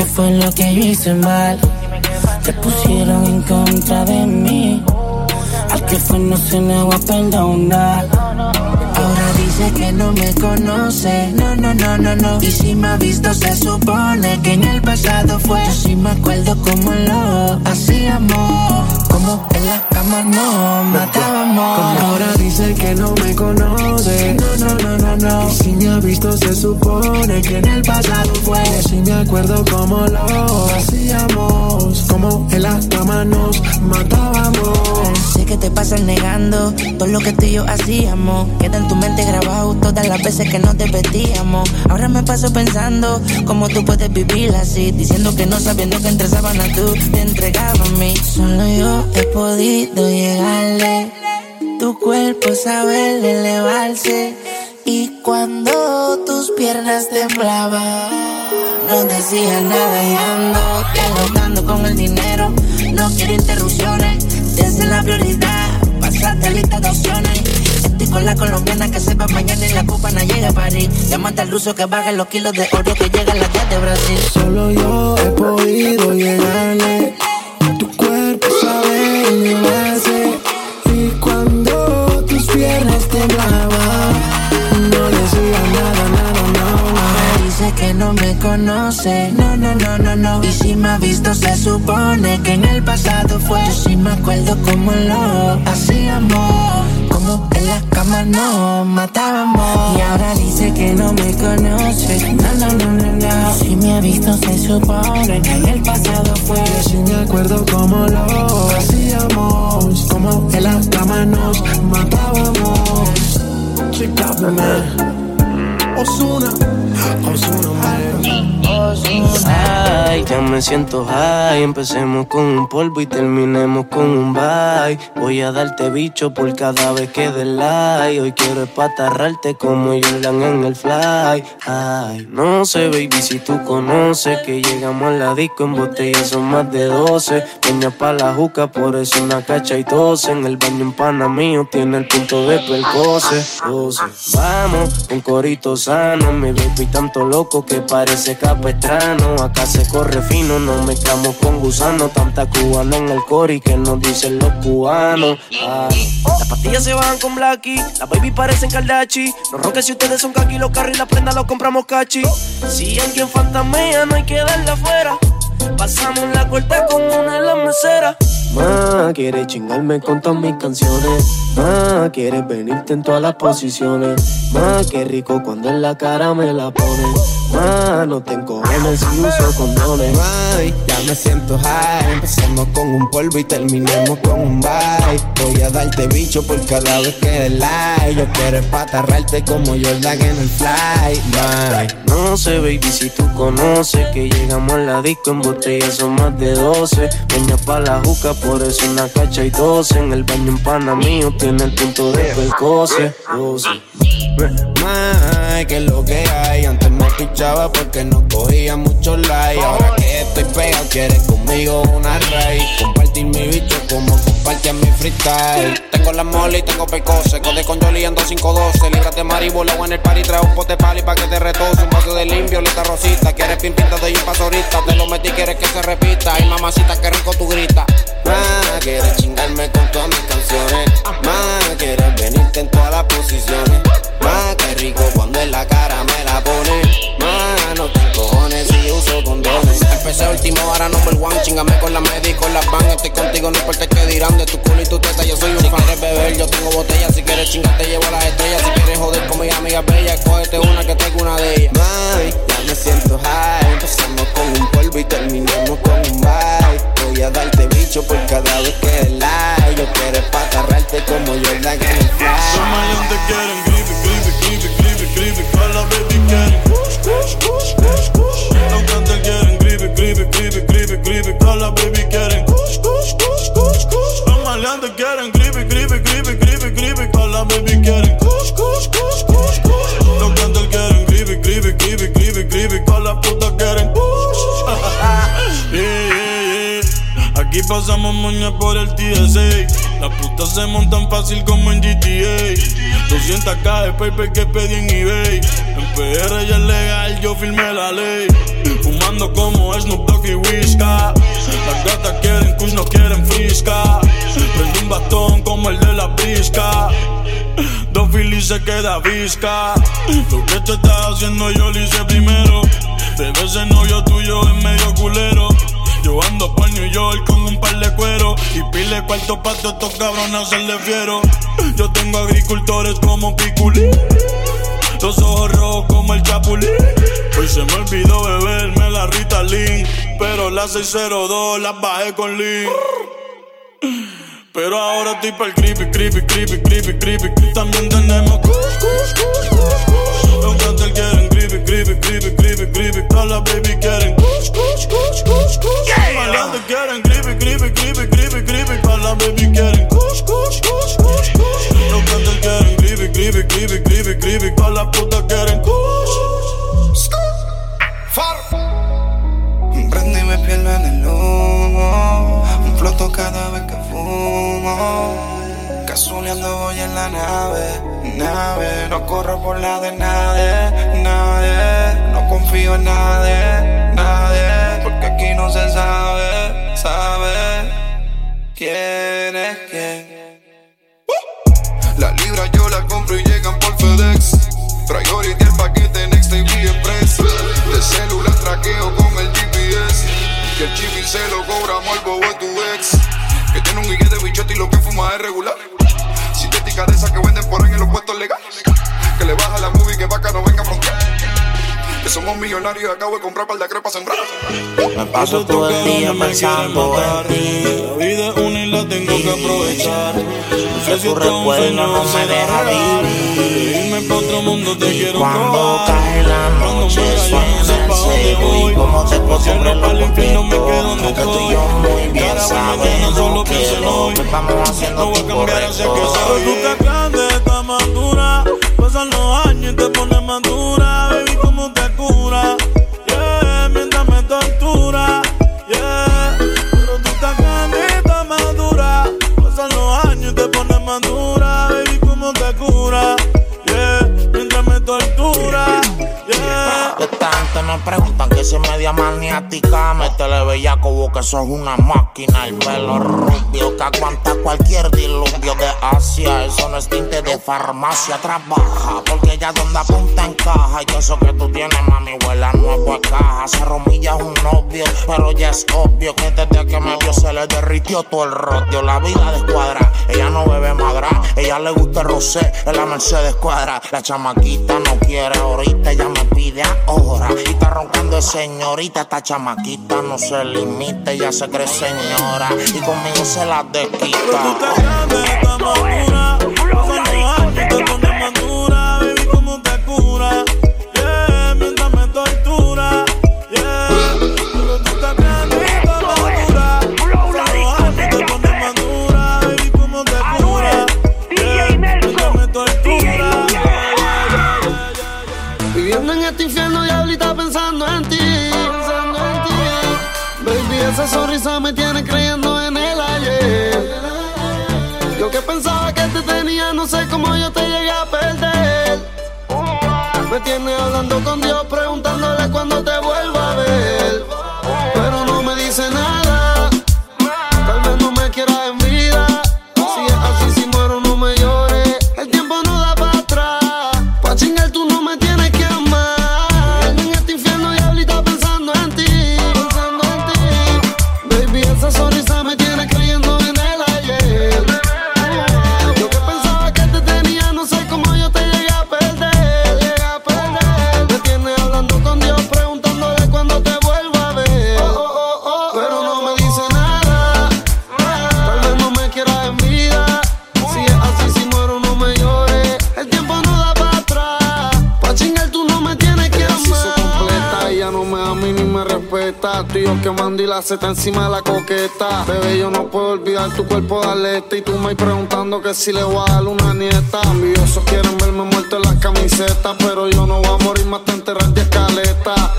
qué fue lo que yo hice mal. Te pusieron en contra de mí. Al que fue no se le va a perdonar. Ahora dice que no me conoce, no, no, no, no, no. Y si me ha visto se supone que en el pasado fue. Yo sí me acuerdo como lo hacíamos. Como en la cama no matábamos. Ahora dice que no me conoce. No, no, no, no, no. Y si me ha visto, se supone que en el pasado fue. Si me acuerdo como lo hacíamos. Como en la cama nos matábamos. Sé que te pasas negando todo lo que tú y yo hacíamos. Queda en tu mente grabado todas las veces que no te vestíamos. Ahora me paso pensando cómo tú puedes vivir así. Diciendo que no sabiendo que entre sábanas tú te entregabas a mí. Solo yo he podido llegarle. Tu cuerpo sabe elevarse. Y cuando tus piernas temblaban, no decía nada y ando te con el dinero. No quiero interrupciones, es la prioridad. Pasaste lista de opciones. Estoy con la colombiana que sepa mañana y la cubana llega a París. Llámate al ruso que baje los kilos de oro que llega a la de Brasil. Solo yo he podido llegarle. Tu cuerpo conoce, no, no, no, no, no. Y si me ha visto, se supone que en el pasado fue. Yo sí me acuerdo como lo hacíamos. Como en la cama nos matábamos. Y ahora dice que no me conoce, no, no, no, no, no. Si me ha visto, se supone que en el pasado fue. Yo sí me acuerdo como lo hacíamos. Como en la cama nos matábamos. Chica, Osuna, Osuna, man. Ay, ya me siento high. Empecemos con un polvo y terminemos con un bye. Voy a darte bicho por cada vez que dé like. Hoy quiero espatarrarte como Jordan en el fly. Ay, no sé, baby, si tú conoces que llegamos a la disco en botella son más de 12. Peña pa' la juca, por eso una cacha y tose. En el baño en pana mío tiene el punto de percose. 12. Vamos, un corito sano. Mi baby tanto loco que parece capestrano. Acá se corre fino, no mezclamos con gusano. Tanta cubana en el cori que nos dicen los cubanos. Las pastillas se bajan con Blacky, las baby parecen Kaldachi. Los roques si ustedes son kaki, los carros y la prenda los compramos cachi. Si alguien fantamea, no hay que darle afuera. Pasamos la corta como una de las. Ma, quieres chingarme con todas mis canciones. Ma, quieres venirte en todas las posiciones. Ma, qué rico cuando en la cara me la pones. Ma, no te encojones si uso condones. Ay, ya me siento high. Empecemos con un polvo y terminemos con un bye. Voy a darte bicho por cada vez que des like. Yo quiero espatarrarte como Jordan en el fly. Bye. No sé, baby, si tú conoces que llegamos a la disco en botella son más de 12. Peña pa' la juca, por eso una cacha y 12. En el baño en pana mío tiene el punto de percose. 12. Más que lo que hay. Antes me escuchaba porque no cogía mucho like. Ahora que estoy pegado, quieres conmigo una raíz. Compartir mi bicho como compartir mi freestyle. Tengo la mole y tengo pecose. Code con Jolly ando 512. Libras de maribola en el party. Trae un pote pali pa' que te retose. Un vaso de limpio, lista rosita. Quieres pimpita de un paso ahorita. Te lo metí, quieres que se repita. Ay, mamacita, que rico tú grita. Más quieres chingarme con todas mis canciones. Más quieres venirte en todas las posiciones. Más que rico cuando en la cara me la pone. Más no te cojones si uso condones. Empecé último, ahora number one. Chingame con la media y con las van. Estoy contigo, no importa qué dirán de tu culo y tu teta. Yo soy un fan de beber, yo tengo botella. Si quieres chingar, te llevo a las estrellas. Si quieres joder con mis amigas bellas, cógete una que tengo una de ellas. Mami, ya me siento high. Empezamos con un polvo y terminamos con un bye. Voy a darte bicho por cada vez que like. Yo quiero espatarrarte como en el fly. Los te quieren gripe, gripe, gripe, gripe, gripe. Con la baby quieren quieren gripe, gripe, gripe, gripe, gripe. La baby quieren kush, kush, kush. Los maleantes quieren gripe, gripe, gripe, gripe, gripe. La baby quieren kush. Los cantantes quieren Aquí pasamos moña por el TSA. Las putas se montan fácil como en GTA. 200k de paper que pedí en eBay. En PR ya es legal, yo firmé la ley. Fumando como Snoop Dogg y Whisca. Las gatas quieren kush, no quieren frisca. Prende un bastón como el de la brisca. Dos filis se queda visca. Lo que tú estás haciendo yo lo hice primero. De veces novio tuyo es medio culero. Yo ando por New York con un par de cuero y pile cuarto pa' estos cabrones hacerle fiero. Yo tengo agricultores como Piculín, los ojos rojos como el Chapulín. Hoy se me olvidó beberme la Ritalin, pero la 602 la bajé con Lean. Pero ahora estoy el creepy, creepy, creepy, creepy, creepy. También tenemos kush, kush, kush, kush, kush. Los quieren creepy, creepy, creepy, creepy, creepy. Todas las baby quieren kush, kush, kush, kush, kush. Gatos quieren creepy. Todas las baby quieren kush, kush, kush, kush, kush. Los gatos quieren creepy, creepy, creepy, creepy, creepy. Todas las putas quieren kush. Prendo y me pierdo en el humo. Un floto cada vez que fumo. Casuleando voy en la nave, nave. No corro por la de nadie, nadie. No confío en nadie, nadie. Porque aquí no se sabe, sabe. ¿Quién es quién? La libra yo la compro y llegan por FedEx. Priority el paquete Next TV Express. De celular traqueo con el GPS. Que el chip se lo cobramos al bobo de tu ex. Que tiene un guille de bichote y lo que fuma es regular. Que venden por ahí en los puestos legales. Que le baja la somos millonarios y acabo de comprar par de crepas sembradas. Me paso todo el día pensando en ti. La vida es una y la tengo que aprovechar. No sé si Tu esto es un recuerdo sueño no me deja vivir. Irme pa' otro mundo te quiero Cuando cae la Cuando noche suena sé el voy. y como te me quedo donde Aunque tú y yo muy bien que en lo hoy. que No haciendo voy a es cambiar hacia que correcto. soy. Tú estás grande, estás madura. Pasan los años y te pones madura. Que me preguntan que si media maniática Métele bella como que sos una máquina. El pelo rubio que aguanta cualquier diluvio de Asia. Eso no es tinte de farmacia, trabaja Porque ella donde apunta encaja. Y eso que tú tienes, mami, huele nuevo es caja. Se romilla un novio, pero ya es obvio Que desde que me vio se le derritió todo el rodio. La vida de escuadra, ella no bebe madra. Ella le gusta el rosé, en la Mercedes cuadra La chamaquita no quiere ahorita, ella me pide ahora Está roncando de señorita, esta chamaquita no se limita Ella se cree señora y conmigo se la desquita sonrisa me tiene creyendo en el ayer. Yo que pensaba que te tenía, no sé cómo yo te llegué a perder. Me tiene hablando con Dios, preguntándole cuándo te vuelva a ver. La seta encima de la coqueta. Bebé, yo no puedo olvidar tu cuerpo de alerta. Y tú me preguntando que si le voy a dar una nieta. Ambiosos quieren verme muerto en las camisetas. Pero yo no voy a morir más te enterrar de escaleta.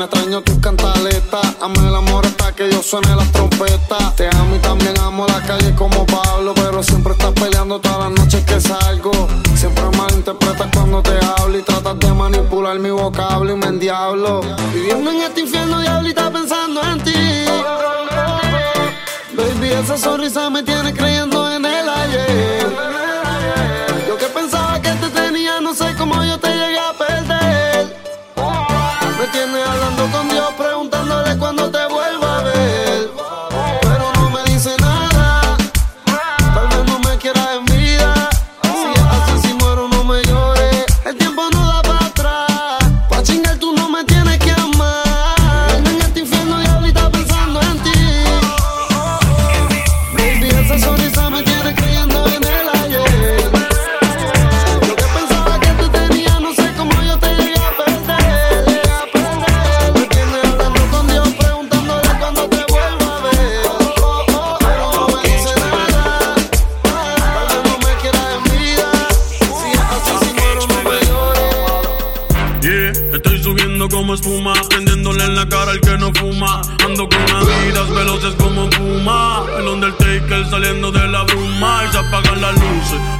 Reina, extraño tus cantaletas. Ame el amor hasta que yo suene las trompetas. Te amo y también amo la calle como Pablo. Pero siempre estás peleando todas las noches que salgo. Siempre malinterpretas cuando te hablo y tratas de manipular mi vocablo y me endiablo. Viviendo en este infierno, diablita, pensando en ti. Baby, esa sonrisa me tiene creyendo en el ayer. Yo que pensaba que te tenía, no sé cómo yo te llegué a perder.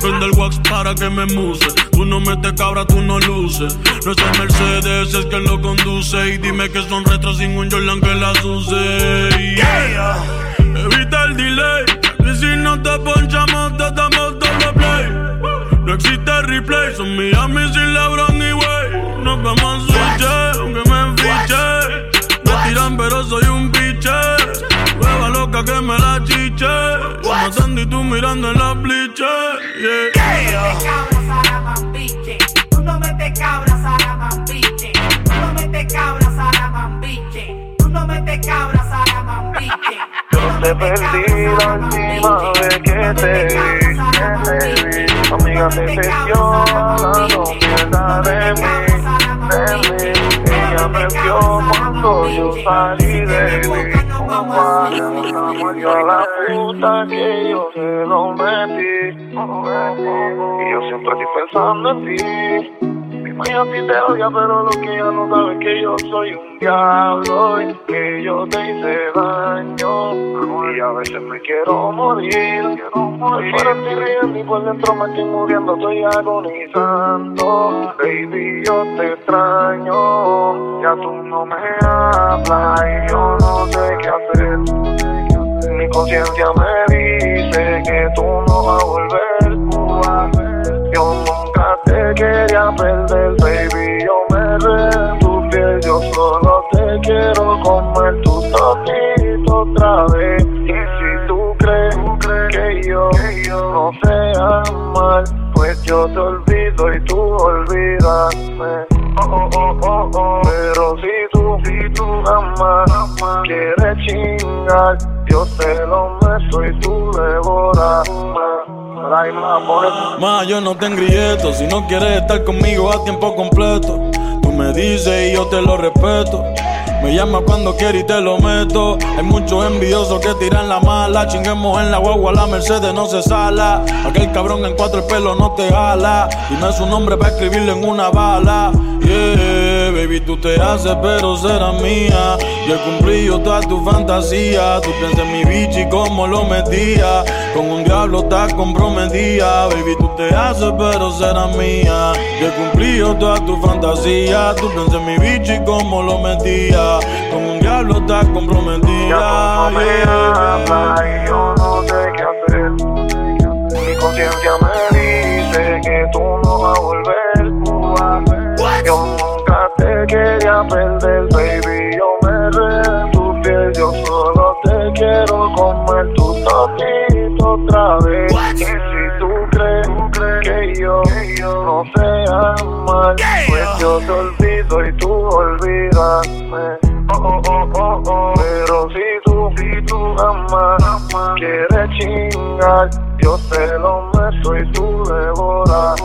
Prende el wax para que me muse. Tú no metes cabra, tú no luces. No es el Mercedes, es que lo conduce. Y dime que son retros sin un Jordan que las use. Yeah. Evita el delay. Y si no te ponchamos, te damos doble play. No existe replay, son Miami sin LeBron ni Way. Nos vemos switch, aunque me enfiche. Me tiran, pero soy un biche. Hueva loca que me la chiche. Como Sandy, tú mirando en la bliche. Yeah. Tú no metes cabras a la mambiche. Tú no metes cabras a la mambiche. Tú no metes cabras a la mambiche. Yo te perdí la última vez que te vi, que te vi. Te no pierdas de mí. Me vio cuando yo salí de mí. Yo a la puta que yo se lo metí. Y yo siempre estoy pensando en ti. Mi maya a ti te odia, pero lo que ella no sabe que yo soy un diablo y que yo te hice daño. Y a veces me quiero morir. Por fuera estoy riendo y por dentro me estoy muriendo, estoy agonizando. Baby, yo te extraño. Ya tú no me hablas y yo no sé qué hacer. Mi conciencia me dice que tú no vas a volver. Yo nunca quería perder, baby. Yo me rendo tu piel, yo solo te quiero comer tu tocito otra vez. Y si tú crees que yo no sé amar, pues yo te olvido y tú olvídame. Oh, oh, oh, oh, oh. Pero si si tú amas, chingar, yo te lo meto y tú devoras. Ma, yo no te engrieto. Si no quieres estar conmigo a tiempo completo, tú me dices y yo te lo respeto. Me llama cuando quiere y te lo meto. Hay muchos envidiosos que tiran la mala. Chinguemos en la guagua, la Mercedes no se sala. Aquel cabrón en cuatro el pelo no te jala. Dime su nombre para escribirlo en una bala. Yeah, baby, tú te haces, pero será mía. Yo he cumplido toda tu fantasía. Tú piensas en mi bichi como lo metía. Con un diablo estás comprometida. Baby, tú te haces, pero será mía. Yo he cumplido toda tu fantasía. Tú piensas en mi bichi como lo metía. Con un diablo estás comprometida. Ya tú no me hablas y yo no sé qué hacer. Mi conciencia me dice que tú no vas a volver. Quería perder, baby. Yo me rendo tu piel, yo solo te quiero comer tu tocito otra vez. Y si tú crees que yo no sé amar, pues yo te olvido y tú olvídame. Oh, oh, oh, oh, oh. Pero si tú, si tú amas, quieres chingar, yo te lo meto y tú devoras.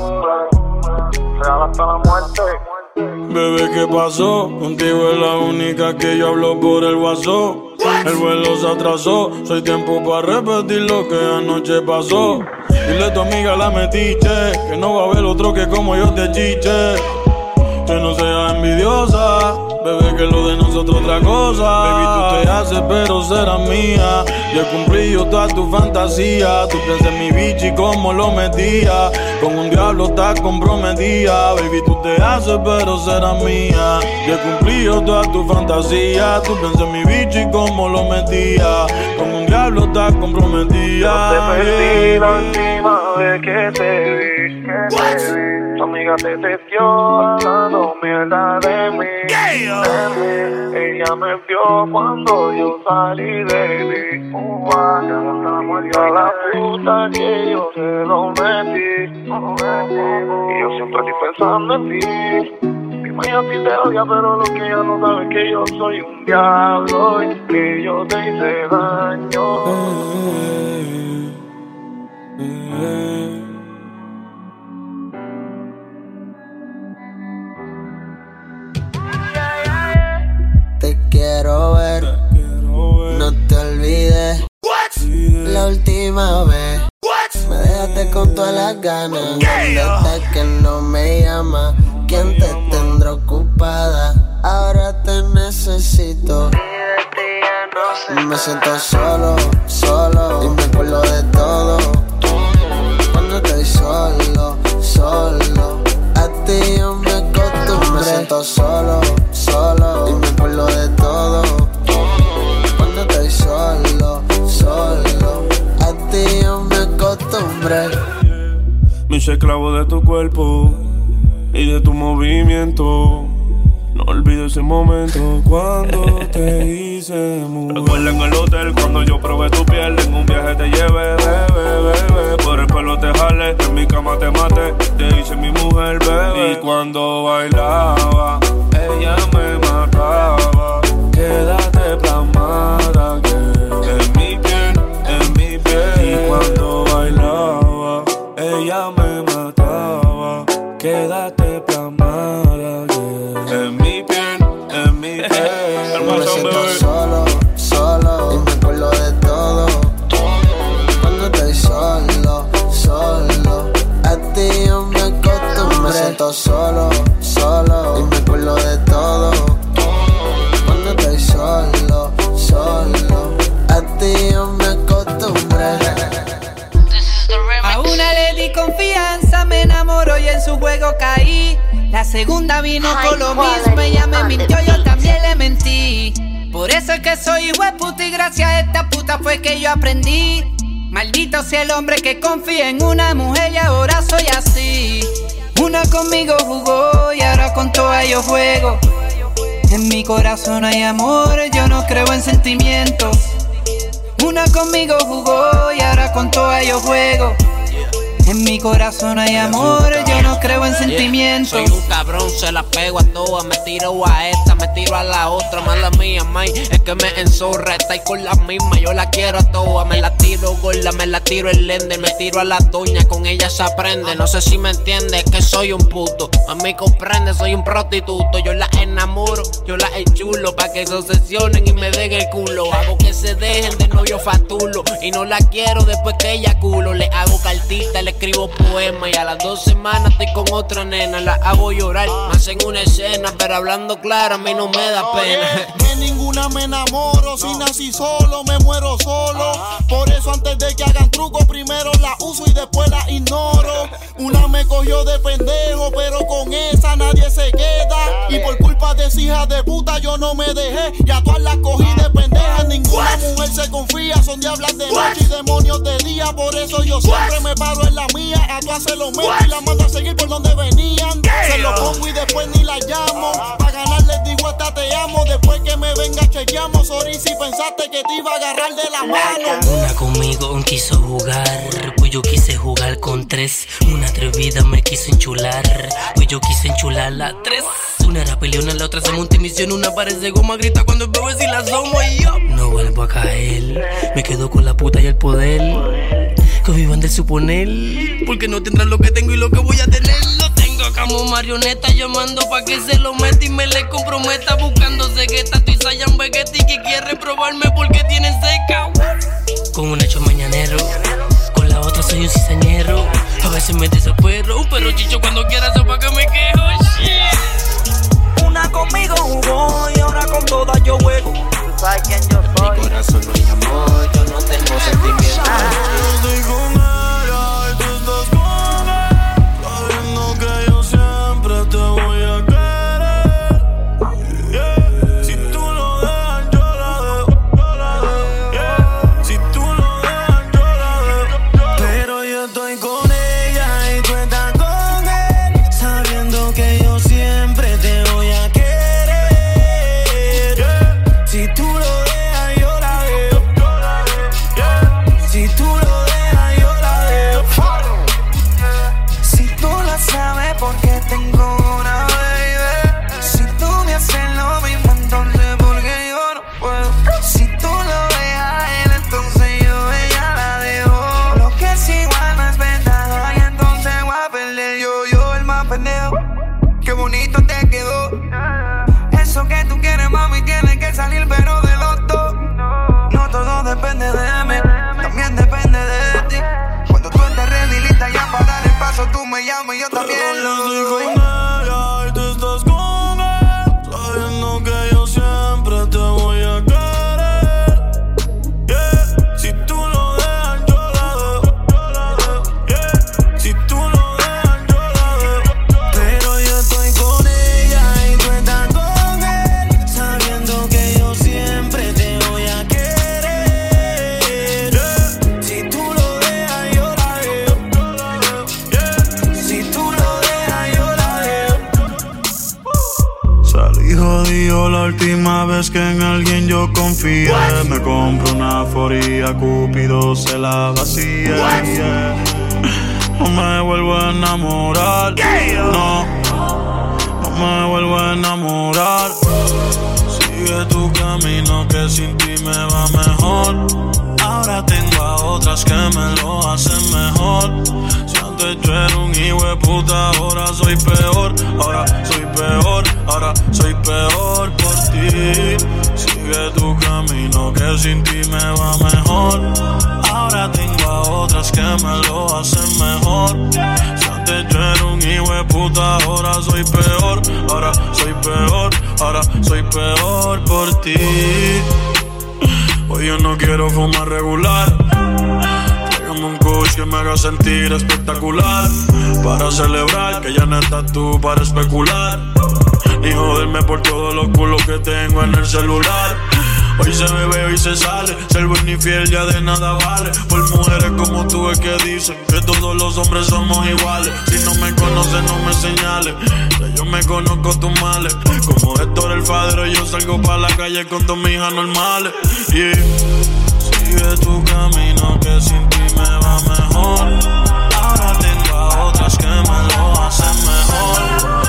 Real hasta la muerte. Bebé, ¿qué pasó? Contigo es la única que yo hablo por el WhatsApp. El vuelo se atrasó, soy tiempo para repetir lo que anoche pasó. Dile a tu amiga la metiche, que no va a haber otro que como yo te chiche. Que no seas envidiosa, Bebé, que lo de nosotros otra cosa. Baby, tú te haces, pero será mía. Yo he cumplido toda tu fantasía. Tú piensas en mi bichi como lo metía. Con un diablo estás comprometida. Baby, te haces, pero será mía. Yo he cumplido toda tu fantasía. Tú piensas en mi bichi como lo metía. Con un diablo estás comprometida. Te perdí la última vez que te vi. Que te vi. Tu amiga te testió hablando mierda de mí. de mí. Ella me vio cuando yo salí de mí. Uh, y a la puta que yo se lo metí. Y yo siempre estoy pensando en ti. Mi maya a ti te odia, pero lo que ella no sabe es que yo soy un diablo y que yo te hice daño. Te quiero ver, no te olvides. La última vez me dejaste con todas las ganas. ¿Dónde estás que no me llama? ¿Quién te tendrá ocupada? Ahora te necesito. Me siento solo, solo esclavo de tu cuerpo y de tu movimiento. No olvido ese momento cuando te hice mujer. Recuerda en el hotel cuando yo probé tu piel. En un viaje te llevé, bebé, bebé. Por el pelo te jalé, en mi cama te maté. Te hice mi mujer, bebé. Y cuando bailaba, segunda vino con lo mismo, ella me mintió, yo también le mentí. Por eso es que soy puta y gracias a esta puta fue que yo aprendí. Maldito sea el hombre que confía en una mujer y ahora soy así. Una conmigo jugó y ahora con toda yo juego. En mi corazón hay amor, yo no creo en sentimientos. Una conmigo jugó y ahora con toda yo juego. En mi corazón hay amor, yo no creo en sentimientos. Soy un cabrón, se la pego a todas. Me tiro a esta, me tiro a la otra. Mala mía, may, es que me enzorra. Está ahí con la misma, yo la quiero a todas. Me la tiro gorda, me la tiro el lender. Me tiro a la doña, con ella se aprende. No sé si me entiende, es que soy un puto. A mí comprende, soy un prostituto. Yo la enamoro, yo la enchulo. Pa' que se obsesionen y me den el culo. Hago que se dejen de novio fatulo. Y no la quiero después que ella culo. Le hago cartita, le escribo poema. Y a las dos semanas estoy con otra nena. La hago llorar, me hacen una escena. Pero hablando claro, a mí no me da pena. De ninguna me enamoro, si nací solo, me muero solo. Por eso antes de que hagan truco, primero la uso y después la ignoro. Una me cogió de pendejo, pero con esa nadie se queda. Y por culpa de esa hija de puta yo no me dejé. Y a todas las cogí de Ninguna mujer se confía, son diablas de noche y demonios de día. Por eso yo siempre me paro en la mía. A todas se lo meto y la mando a seguir por donde venían. Se lo pongo y después ni la llamo. Pa' ganar les digo hasta te amo. Después que me venga chequeamos. Sorry si pensaste que te iba a agarrar de la mano. Una conmigo quiso jugar, pues yo quise jugar con tres. Una atrevida me quiso enchular, pues yo quise enchular la tres. Una era peleona, la otra se monta en misión, una parece goma, grita cuando veo si la asomo y yo no vuelvo a caer. Me quedo con la puta y el poder. Que vivan del suponer, porque no tendrán lo que tengo y lo que voy a tener. Lo tengo como marioneta llamando pa' que se lo meta y me le comprometa buscando cegueta. Estoy Sayan Vegetti que quiere probarme porque tiene seca. Con un hecho mañanero, con la otra soy un cizañero. A veces me desespero, pero chicho cuando quiera sepa que me quejo. Shit. Una conmigo jugó y ahora con todas yo juego. Tú sabes quién yo soy. Mi corazón no hay amor, yo no tengo sentimientos. Última vez que en alguien yo confié. Me compro una foría, Cupido se la vacía. yeah. No me vuelvo a enamorar. No, no me vuelvo a enamorar. Sigue tu camino que sin ti me va mejor. Ahora tengo a otras que me lo hacen mejor. Si antes yo era un hijo de puta, ahora soy peor. Ahora soy peor, ahora soy peor Sigue tu camino que sin ti me va mejor. Ahora tengo a otras que me lo hacen mejor. Si antes yo era un hijo de puta, ahora soy peor. Ahora soy peor, ahora soy peor por ti. Hoy yo no quiero fumar regular. Tráigame un kush que me haga sentir espectacular. Para celebrar que ya no estás tú para especular. Ni joderme por todos los culos que tengo en el celular. Hoy se bebe, hoy se sale. Ser buen y fiel ya de nada vale. Por mujeres como tú es que dicen que todos los hombres somos iguales. Si no me conoces, no me señales. Ya yo me conozco tus males. Como Héctor el padre, yo salgo para la calle con dos hijas normales. Yeah. Sigue tu camino que sin ti me va mejor. Ahora tengo a otras que me lo hacen mejor.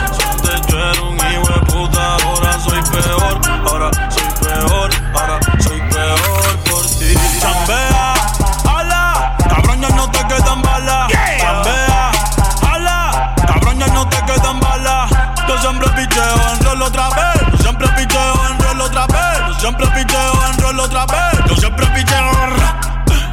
Ahora soy peor, ahora soy peor por ti. Chambea, ala, cabrón ya no te quedan balas. Chambea, ala, cabrón ya no te quedan balas. Yo siempre picheo en rol otra vez. Yo siempre picheo en rol otra vez. Yo siempre picheo en rol otra vez. Yo siempre picheo.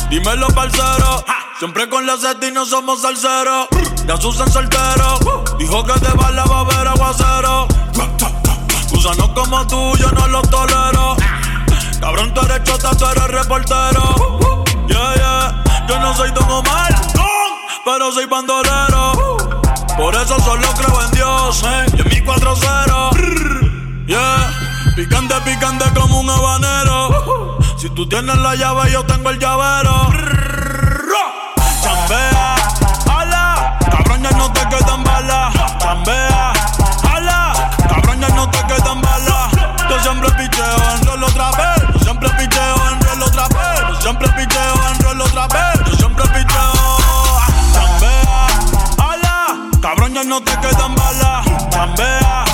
Dímelo, parcero. Siempre con la seta y no somos salseros. Ya Susan soltero. Dijo que de bala va a haber aguacero. Gusanos como tú, yo no los tolero. Cabrón, tú eres chota, tú eres reportero. Yeah, yeah. Yo no soy Don Omar, pero soy bandolero. Por eso solo creo en Dios, eh. En mi 4-0. Yeah. Picante, picante como un habanero. Si tú tienes la llave, yo tengo el llavero. Chambea, ala, cabrón, ya no te quedan balas. Chambea, no te quedan balas. Chambea,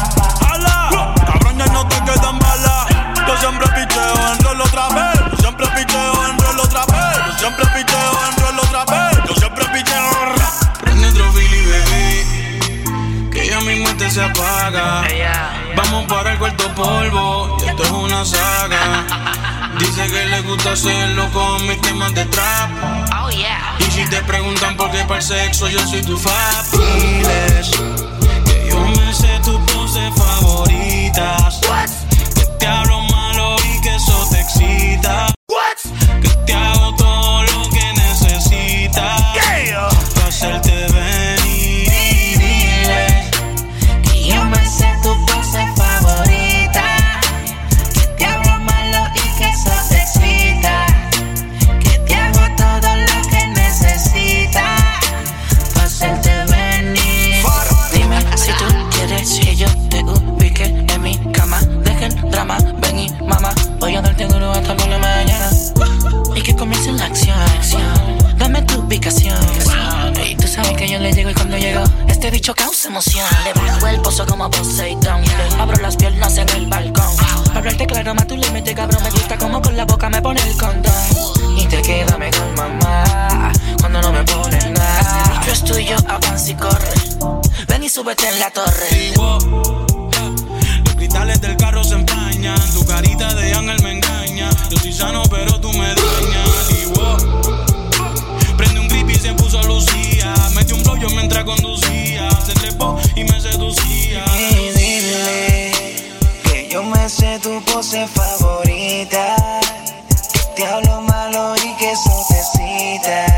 ala, cabrón, ya no te quedan balas. Yo siempre se apaga. Vamos para el cuarto polvo. Y esto es una saga. Dice que le gusta hacerlo con mis temas de trap. Oh yeah. Y si te preguntan por qué para el sexo, yo soy tu fab. Diles que yo me sé tu poses favoritas. Que te hablo malo y que eso te excita. Emoción. Le bajo el pozo como Poseidón. Abro las piernas en el balcón. Para hablarte claro, más tú le cabrón. Me gusta como con la boca me pone el condón. Y te queda con mamá cuando no me pones nada. Bicho es tuyo, avanza y corre. Ven y súbete en la torre. Los cristales del carro se empañan. Tu carita de ángel me engaña. Yo soy sano, pero tú me dañas. Prende un grip y se puso Lucía. Yo mientras conducía. Se trepó y me seducía. Y dile que yo me sé tu pose favorita. Que te hablo malo y que eso te excita.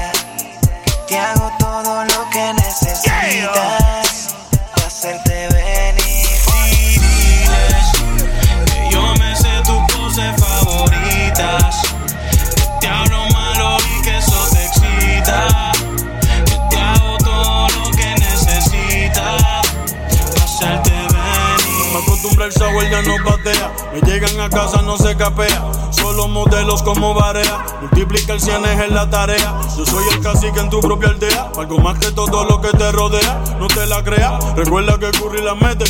El sour, ya no patea. Me llegan a casa, no se capea. Solo modelos como Barea. Multiplica el cienes en la tarea. Yo soy el cacique en tu propia aldea. Algo más que todo lo que te rodea. No te la creas. Recuerda que Curry la mete.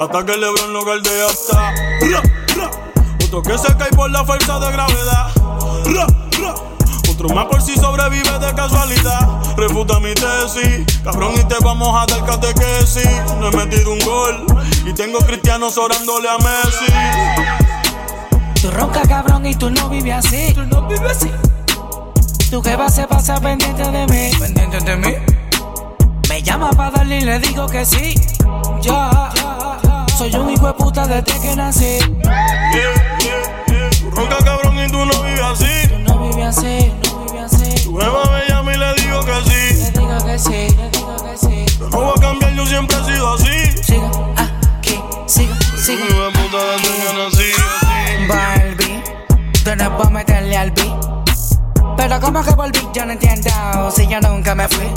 Hasta que Lebron lo galdea hasta. Otro que se cae por la fuerza de gravedad. Ra, ra. Otro más por si sobrevive de casualidad. Refuta mi tesis, cabrón, y te vamos a dar catequesis. No he metido un gol y tengo cristianos orándole a Messi. Tú ronca cabrón y tú no vives así. Tú no vives así. Tu jeva se pasa pendiente de mí. Pendiente de mí. Me llama para darle y le digo que sí. Yo soy un hijo de puta desde que nací. Tú ronca cabrón y tú no vives así. Tú no vives así, no vives así. Tu jeva me llama y le digo que sí. Le digo que sí, le digo que sí. No voy a cambiar, yo siempre he sido así. Siga aquí, siga. Hijo de puta desde que nací. Barbie, tú no puedes meterle al beat. Pero como que volví, yo no entiendo si yo nunca me fui.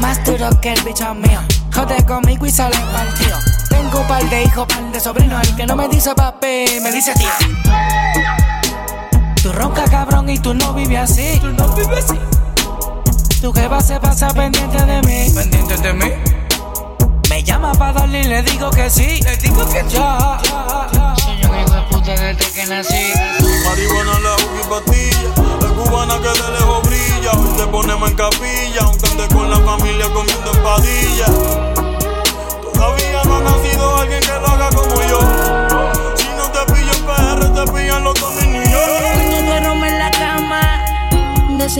Más duro que el bicho mío. Jode conmigo y sale partido. Tengo un par de hijos, par de sobrinos. El que no me dice papi, me dice tío. Tú ronca cabrón y tú no vives así. Tú no vives así. Tu jeva se pasa pendiente de mí. Pendiente de mí. Me llama para darle y le digo que sí. Le digo que yo. Soy un hijo de puta desde que nací. Marihuana, la y pastilla. La cubana que de lejos brilla. Hoy te ponemos en capilla. Aunque ande con la familia comiendo empadilla. Todavía no ha nacido alguien que lo haga como yo.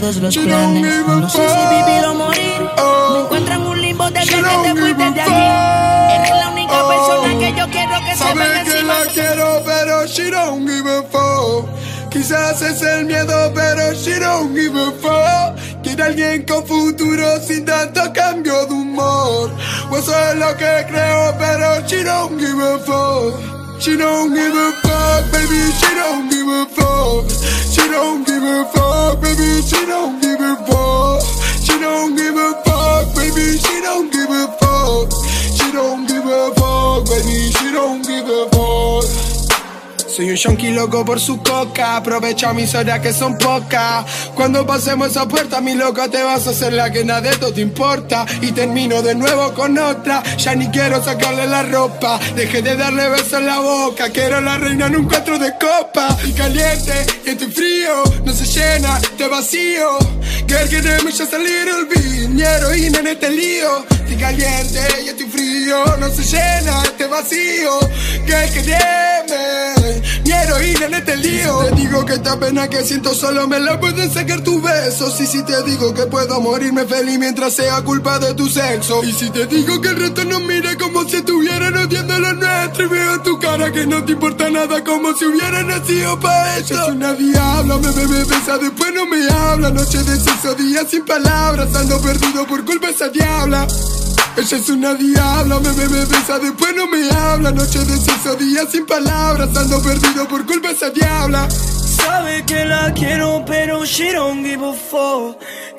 todos los planes? No sé si vivir o morir. Me encuentro en un limbo desde que te fuiste de aquí. Eres la única persona que yo quiero que se venga que la quiero, pero she don't give a fuck. Quizás es el miedo, pero she don't give a fuck. Quiere alguien con futuro sin tanto cambio de humor. O eso es lo que creo, pero she don't give a fuck. She don't give a fuck, baby, she don't give a fuck. She don't give a fuck, baby, she don't give a fuck. She don't give a fuck, baby, she don't give a fuck. She don't give a fuck, baby, she don't give a fuck. Soy un yonki loco por su coca, aprovecha mis horas que son pocas. Cuando pasemos esa puerta, mi loca, te vas a hacer la que nada de esto te importa. Y termino de nuevo con otra, ya ni quiero sacarle la ropa. Dejé de darle besos en la boca, quiero la reina en un cuatro de copa. Y caliente, y estoy frío, no se llena, te vacío. Girl, que me just a little bit, mi heroína en este lío. Estoy caliente, y estoy frío, no se llena, este vacío. Girl, que deme, mi heroína en este lío. Si te digo que esta pena que siento solo me la pueden sacar tus besos. Y si te digo que puedo morirme feliz mientras sea culpa de tu sexo. Y si te digo que el resto nos mira como si estuvieran odiando lo nuestro. Y veo en tu cara que no te importa nada como si hubiera nacido para eso. Es una diabla, me bebe, besa, después no me habla. Noche de sexo, día sin palabras. Ando perdido por culpa de esa diabla. Ella es una diabla, me bebe, besa, después no me habla. Noche de sexo, día sin palabras. Ando perdido por culpa de esa diabla. Sabe que la quiero, pero she don't give.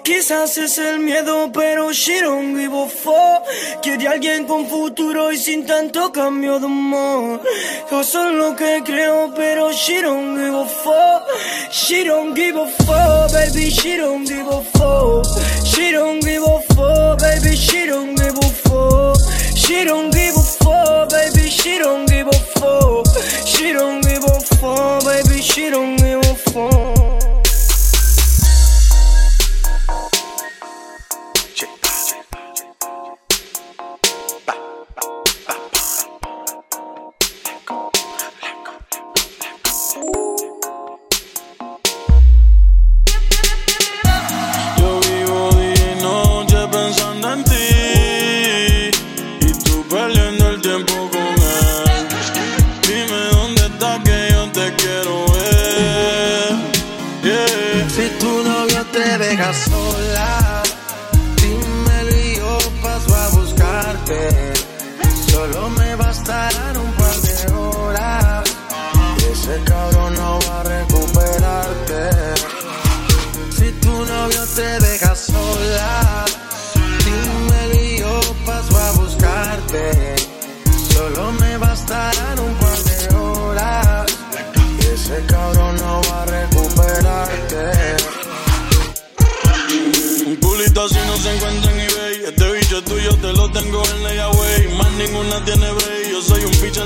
Quizás es el miedo, pero she don't give a. Quiere alguien con futuro y sin tanto cambio de humor. Yo soy lo que creo, pero she don't give a fuck. She baby, she don't give. She don't give a fuck, baby, she don't give a fuck. She don't give a fuck, baby, she don't give a fuck. She don't give a fuck, baby, she don't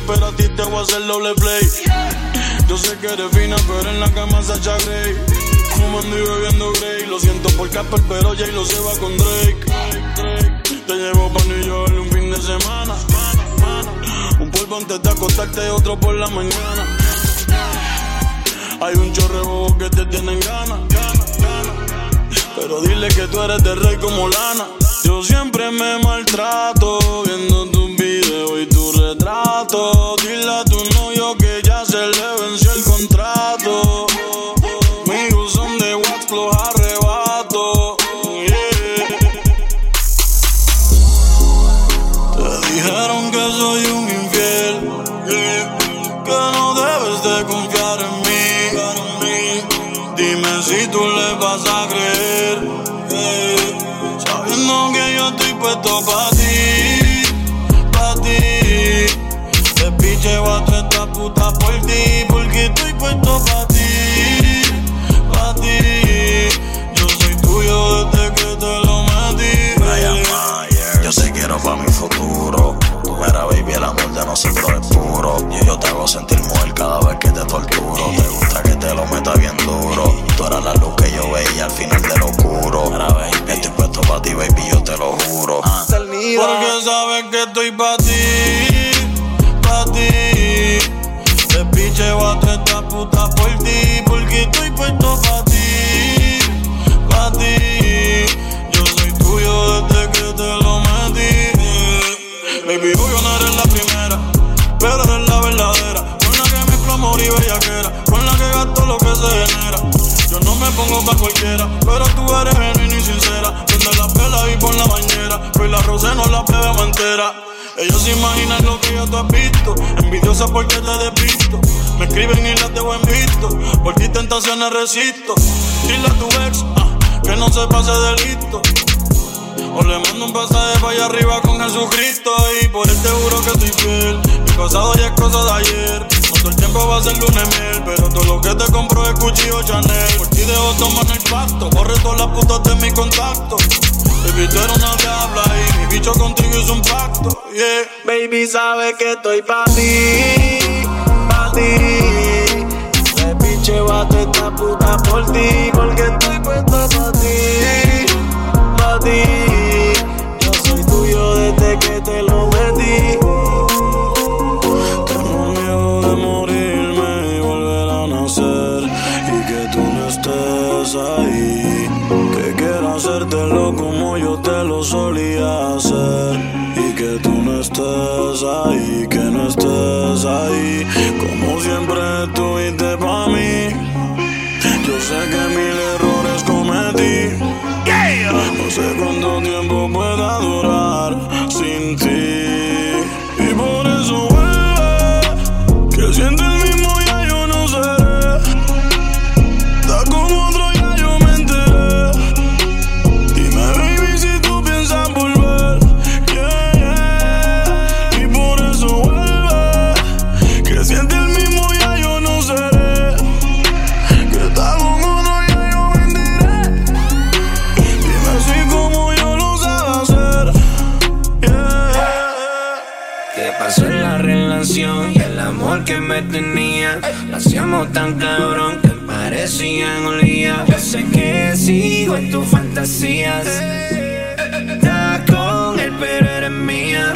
pero a ti te voy a hacer doble play. Yo sé que eres fina pero en la cama Sacha Grey. Fumando y bebiendo Grey. Lo siento por Casper pero J lo se va con Drake. Te llevo pa' New York un fin de semana. Un polvo antes de acostarte y otro por la mañana. Hay un chorre bobo que te tienen ganas pero dile que tú eres de rey como lana. Yo siempre me maltrato y tu retrato. El resisto. Dile a tu ex ah, que no se pase de listo. O le mando un pasaje para allá arriba con Jesucristo. Y por él te juro que estoy fiel. Mi pasado ya es cosa de ayer. Todo el tiempo va a ser lunes miel Pero todo lo que te compro es cuchillo Chanel. Por ti dejo tomar el pacto. Borre todas las putas de mi contacto. Baby, tú eres una diabla y mi bicho contigo es un pacto, yeah. Baby, sabe que estoy pa' ti, pa' ti puta por ti Porque estoy puesto pa' ti, pa' ti Tan cabrón que parecían día Yo sé que sigo en tus fantasías Estás con él pero eres mía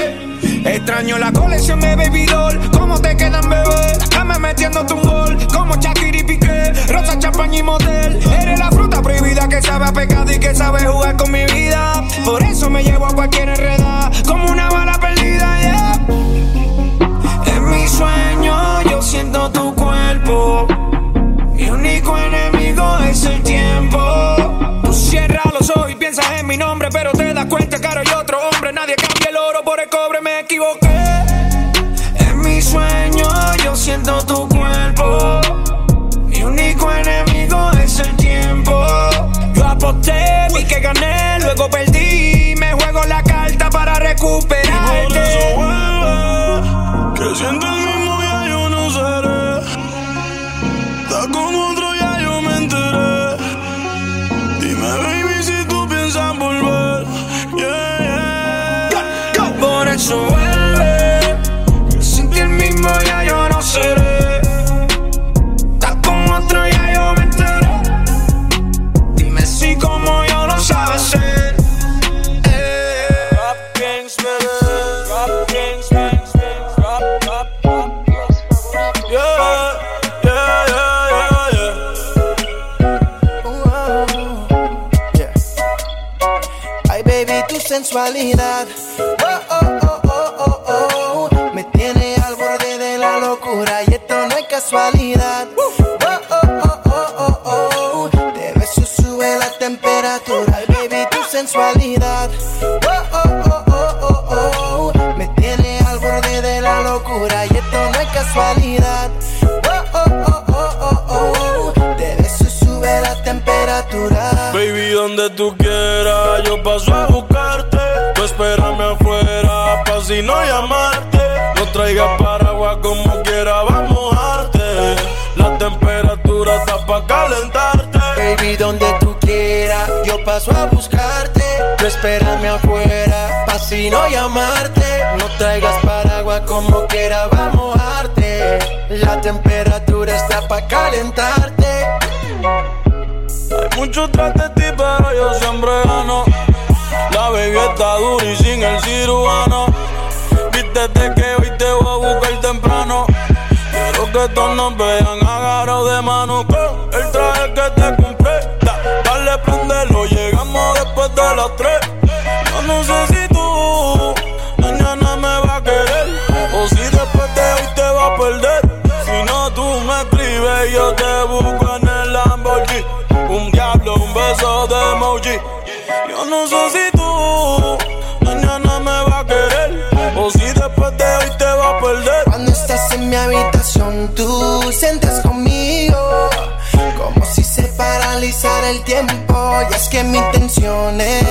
Extraño la colección de baby doll. ¿Cómo te quedan, bebé? Cama metiéndote un gol. Como Shakira y Piqué. Rosa, champaña y motel. Eres la fruta prohibida que sabe a pecado y que sabe jugar con mi vida. Por eso me llevo a cualquier enredada. Como una bala perdida, yeah. En mi sueño cierras los ojos y piensas en mi nombre, pero te das cuenta que ahora hay otro hombre. Nadie cambia el oro por el cobre, me equivoqué. En mi sueño yo siento tu cuerpo. Sensualidad. Oh, oh, oh, oh, oh, oh. Me tiene al borde de la locura y esto no es casualidad. Oh, oh, oh, oh, oh, oh. Te beso, sube la temperatura. Baby, tu sensualidad. Paso a buscarte. Tú espérame afuera, pa' si no llamarte. No traigas paraguas como quiera, vamos a mojarte. La temperatura está pa' calentarte. Hay mucho tras de ti, pero yo siempre gano. La baby está dura y sin el cirujano. Vístete que hoy te voy a buscar temprano. Quiero que todos nos vean agarrados Yo no sé si tú mañana me va a querer o si después de hoy te va a perder. Si no tú me escribes, yo te busco en el Lamborghini. Un diablo, un beso de emoji. Yo no sé si tú mañana me va a querer o si después de hoy te va a perder. Cuando estás en mi habitación, tú sientes conmigo como si se paralizara el tiempo. Y es que mi intención es